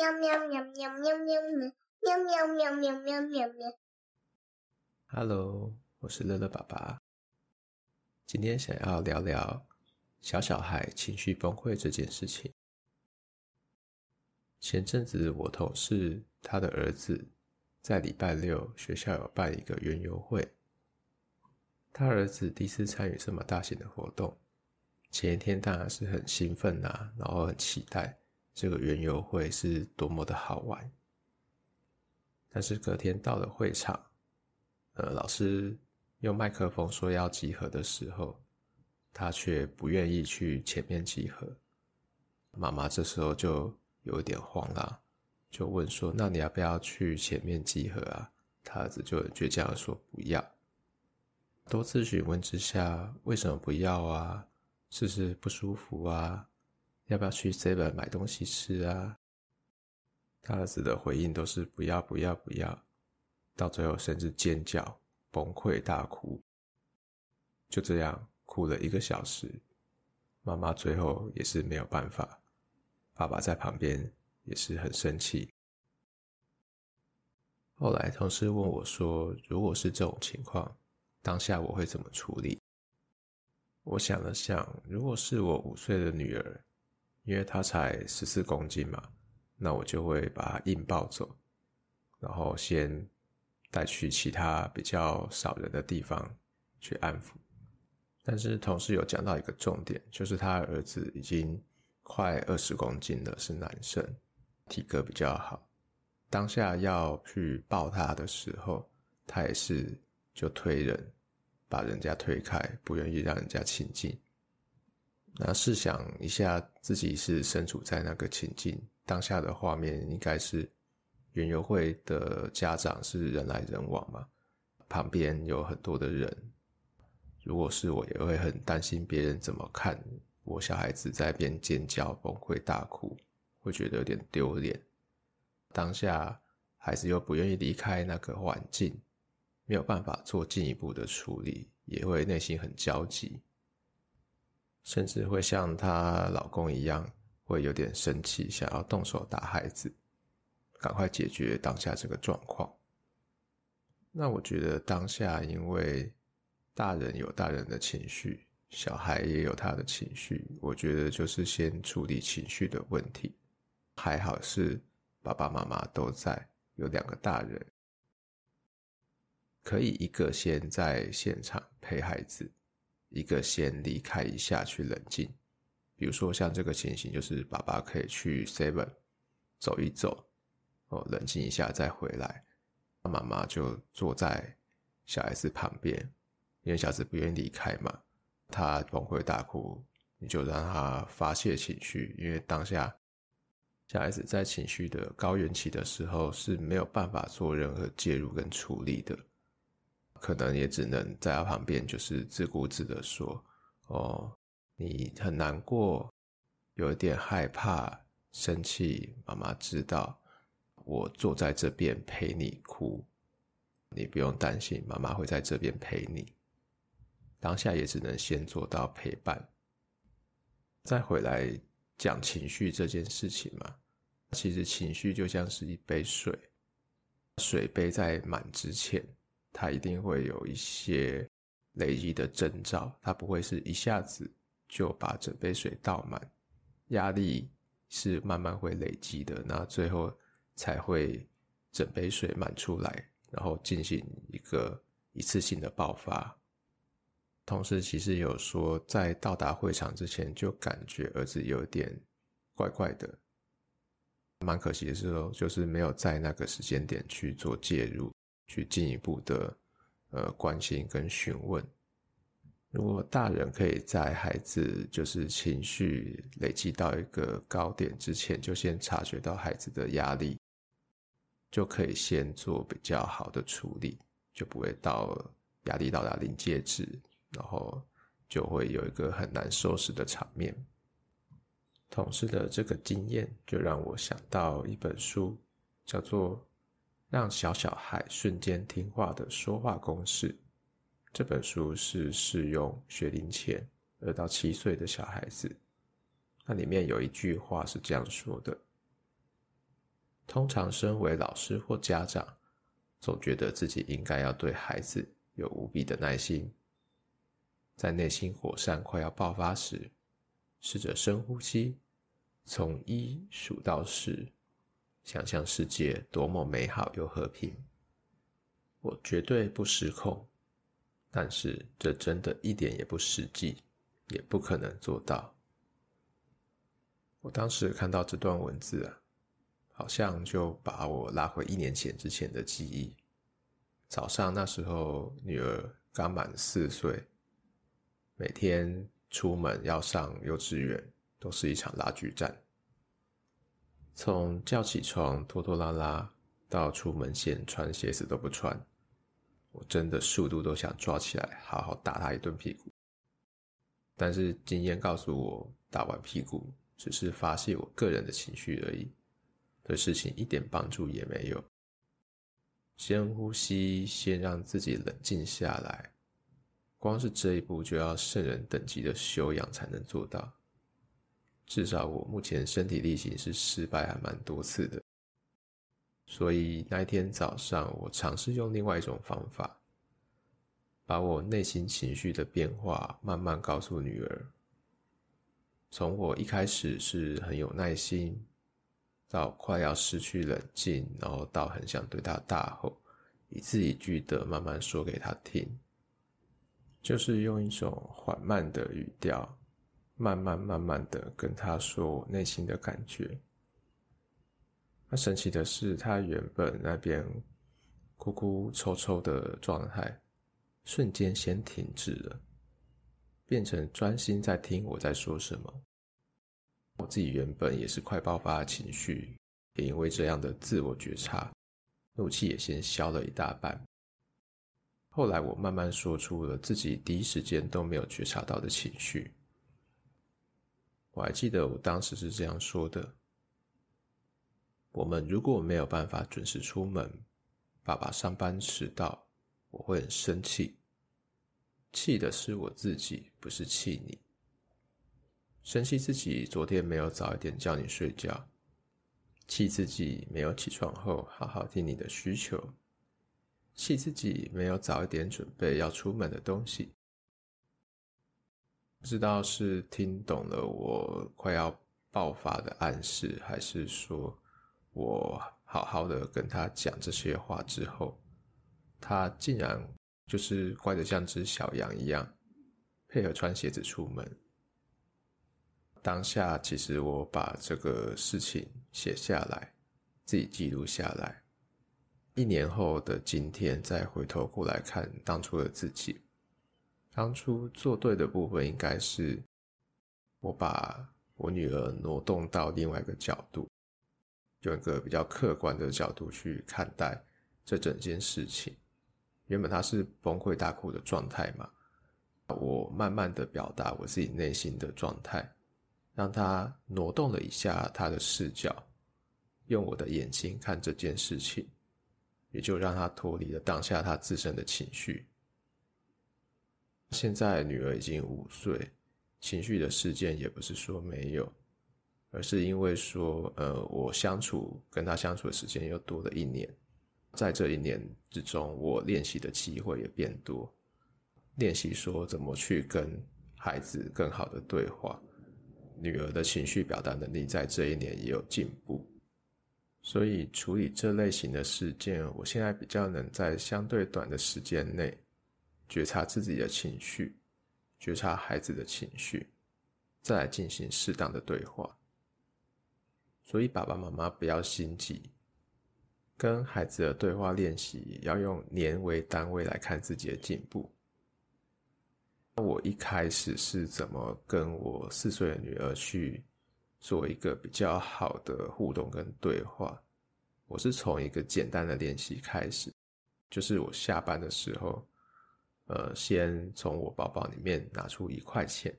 喵喵喵喵喵喵喵喵喵喵喵喵喵。Hello，我是乐乐爸爸。今天想要聊聊小小孩情绪崩溃这件事情。前阵子我同事他的儿子在礼拜六学校有办一个园游会，他儿子第一次参与这么大型的活动，前一天当然是很兴奋啊，然后很期待。这个园游会是多么的好玩，但是隔天到了会场，呃，老师用麦克风说要集合的时候，他却不愿意去前面集合。妈妈这时候就有点慌了，就问说：“那你要不要去前面集合啊？”他儿子就很倔强地说：“不要。”多次询问之下，为什么不要啊？是不是不舒服啊？要不要去 Seven 买东西吃啊？他儿子的回应都是不要不要不要，到最后甚至尖叫、崩溃大哭，就这样哭了一个小时。妈妈最后也是没有办法，爸爸在旁边也是很生气。后来同事问我说：“如果是这种情况，当下我会怎么处理？”我想了想，如果是我五岁的女儿。因为他才十四公斤嘛，那我就会把他硬抱走，然后先带去其他比较少人的地方去安抚。但是同事有讲到一个重点，就是他儿子已经快二十公斤了，是男生，体格比较好。当下要去抱他的时候，他也是就推人，把人家推开，不愿意让人家亲近。那试想一下，自己是身处在那个情境，当下的画面应该是园游会的家长是人来人往嘛，旁边有很多的人。如果是我，也会很担心别人怎么看我小孩子在边尖叫、崩溃大哭，会觉得有点丢脸。当下孩子又不愿意离开那个环境，没有办法做进一步的处理，也会内心很焦急。甚至会像她老公一样，会有点生气，想要动手打孩子，赶快解决当下这个状况。那我觉得当下，因为大人有大人的情绪，小孩也有他的情绪，我觉得就是先处理情绪的问题。还好是爸爸妈妈都在，有两个大人，可以一个先在现场陪孩子。一个先离开一下去冷静，比如说像这个情形，就是爸爸可以去 Seven 走一走，哦，冷静一下再回来。妈妈就坐在小孩子旁边，因为小孩子不愿意离开嘛，他崩溃大哭，你就让他发泄情绪，因为当下小孩子在情绪的高原期的时候是没有办法做任何介入跟处理的。可能也只能在他旁边，就是自顾自的说：“哦，你很难过，有一点害怕、生气。妈妈知道，我坐在这边陪你哭，你不用担心，妈妈会在这边陪你。当下也只能先做到陪伴，再回来讲情绪这件事情嘛。其实情绪就像是一杯水，水杯在满之前。”它一定会有一些累积的征兆，它不会是一下子就把整杯水倒满，压力是慢慢会累积的，那最后才会整杯水满出来，然后进行一个一次性的爆发。同时，其实有说在到达会场之前就感觉儿子有点怪怪的，蛮可惜的是说，就是没有在那个时间点去做介入。去进一步的呃关心跟询问，如果大人可以在孩子就是情绪累积到一个高点之前，就先察觉到孩子的压力，就可以先做比较好的处理，就不会到压力到达临界值，然后就会有一个很难收拾的场面。同事的这个经验就让我想到一本书，叫做。让小小孩瞬间听话的说话公式，这本书是适用学龄前二到七岁的小孩子。那里面有一句话是这样说的：通常身为老师或家长，总觉得自己应该要对孩子有无比的耐心，在内心火山快要爆发时，试着深呼吸，从一数到十，想象世界多么美好又和平。我绝对不失控，但是这真的一点也不实际，也不可能做到。我当时看到这段文字啊，好像就把我拉回一年前之前的记忆。早上那时候，女儿刚满四岁，每天出门要上幼稚园，都是一场拉锯战。从叫起床拖拖拉拉，到出门前穿鞋子都不穿，我真的速度都想抓起来好好打他一顿屁股。但是经验告诉我，打完屁股。只是发泄我个人的情绪而已，对事情一点帮助也没有。先呼吸，先让自己冷静下来。光是这一步就要圣人等级的修养才能做到。至少我目前身体力行是失败还蛮多次的。所以那一天早上，我尝试用另外一种方法，把我内心情绪的变化慢慢告诉女儿。从我一开始是很有耐心，到快要失去冷静，然后到很想对他大吼，一字一句的慢慢说给他听，就是用一种缓慢的语调，慢慢慢慢的跟他说我内心的感觉。那神奇的是，他原本那边哭哭抽抽的状态，瞬间先停止了。变成专心在听我在说什么。我自己原本也是快爆发的情绪，也因为这样的自我觉察，怒气也先消了一大半。后来我慢慢说出了自己第一时间都没有觉察到的情绪。我还记得我当时是这样说的：我们如果没有办法准时出门，爸爸上班迟到，我会很生气。气的是我自己，不是气你。生气自己昨天没有早一点叫你睡觉，气自己没有起床后好好听你的需求，气自己没有早一点准备要出门的东西。不知道是听懂了我快要爆发的暗示，还是说我好好的跟他讲这些话之后，他竟然。就是乖的像只小羊一样，配合穿鞋子出门。当下其实我把这个事情写下来，自己记录下来。一年后的今天，再回头过来看当初的自己，当初做对的部分应该是，我把我女儿挪动到另外一个角度，用一个比较客观的角度去看待这整件事情。原本她是崩溃大哭的状态嘛，我慢慢的表达我自己内心的状态，让她挪动了一下他的视角，用我的眼睛看这件事情，也就让他脱离了当下他自身的情绪。现在女儿已经五岁，情绪的事件也不是说没有，而是因为说，呃，我相处跟她相处的时间又多了一年。在这一年之中，我练习的机会也变多，练习说怎么去跟孩子更好的对话。女儿的情绪表达能力在这一年也有进步，所以处理这类型的事件，我现在比较能在相对短的时间内觉察自己的情绪，觉察孩子的情绪，再来进行适当的对话。所以爸爸妈妈不要心急。跟孩子的对话练习要用年为单位来看自己的进步。那我一开始是怎么跟我四岁的女儿去做一个比较好的互动跟对话？我是从一个简单的练习开始，就是我下班的时候，呃，先从我包包里面拿出一块钱，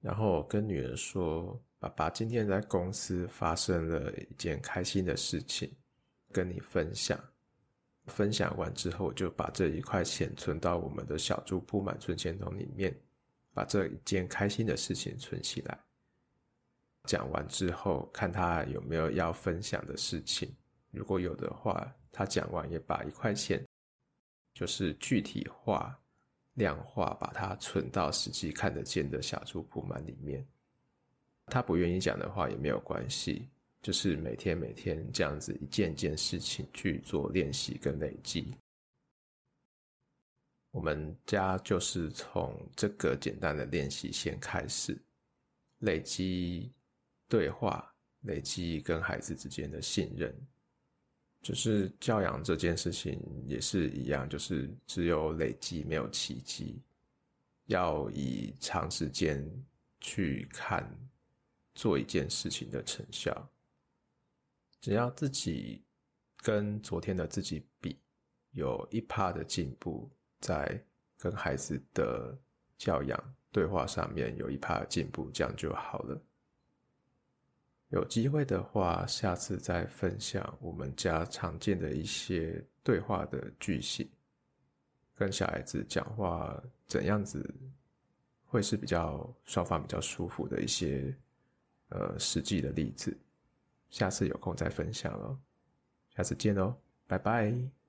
然后跟女儿说：“爸爸今天在公司发生了一件开心的事情。”跟你分享，分享完之后，就把这一块钱存到我们的小猪铺满存钱筒里面，把这一件开心的事情存起来。讲完之后，看他有没有要分享的事情。如果有的话，他讲完也把一块钱，就是具体化、量化，把它存到实际看得见的小猪扑满里面。他不愿意讲的话也没有关系，就是每天每天这样子一件件事情去做练习跟累积。我们家就是从这个简单的练习先开始，累积对话，累积跟孩子之间的信任。就是教养这件事情也是一样，就是只有累积没有奇迹，要以长时间去看做一件事情的成效。只要自己跟昨天的自己比，有一趴的进步。在跟孩子的教养对话上面有一趴的进步，这样就好了。有机会的话，下次再分享我们家常见的一些对话的句型，跟小孩子讲话怎样子会是比较双方比较舒服的一些呃实际的例子。下次有空再分享喽，下次见哦，拜拜。